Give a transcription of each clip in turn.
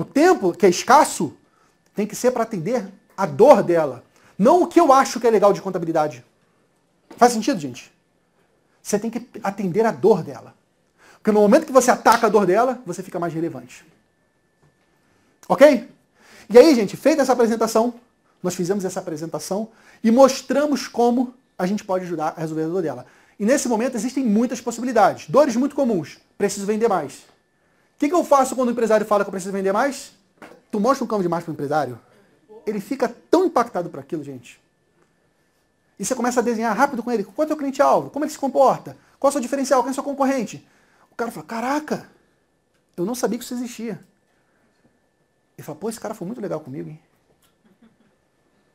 o tempo que é escasso tem que ser para atender a dor dela. Não o que eu acho que é legal de contabilidade. Faz sentido, gente? Você tem que atender a dor dela. Porque no momento que você ataca a dor dela, você fica mais relevante. Ok? E aí, gente, feita essa apresentação, nós fizemos essa apresentação e mostramos como a gente pode ajudar a resolver a dor dela. E nesse momento existem muitas possibilidades. Dores muito comuns. Preciso vender mais. O que, que eu faço quando o empresário fala que eu preciso vender mais? Tu mostra um campo de marketing para o empresário, ele fica tão impactado por aquilo, gente. E você começa a desenhar rápido com ele. Qual é o teu cliente-alvo? Como ele se comporta? Qual é o seu diferencial? Quem é o seu concorrente? O cara fala, caraca, eu não sabia que isso existia. Ele fala, pô, esse cara foi muito legal comigo, hein?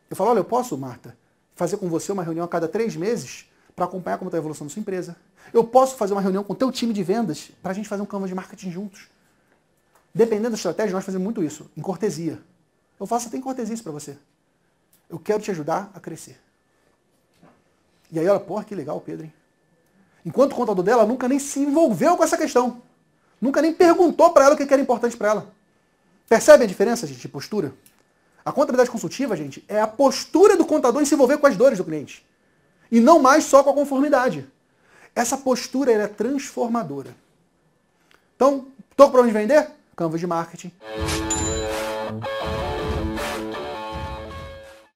Eu falo, olha, eu posso, Marta, fazer com você uma reunião a cada três meses para acompanhar como está a evolução da sua empresa. Eu posso fazer uma reunião com o teu time de vendas para a gente fazer um canvas de marketing juntos. Dependendo da estratégia, nós fazemos muito isso, em cortesia. Eu faço até em cortesia isso para você. Eu quero te ajudar a crescer. E aí ela, porra, que legal, Pedro, hein? Enquanto o contador dela nunca nem se envolveu com essa questão. Nunca nem perguntou para ela o que era importante para ela. Percebe a diferença, gente, de postura? A contabilidade consultiva, gente, é a postura do contador em se envolver com as dores do cliente. E não mais só com a conformidade. Essa postura é transformadora. Então, estou para onde vender? Canvas de marketing.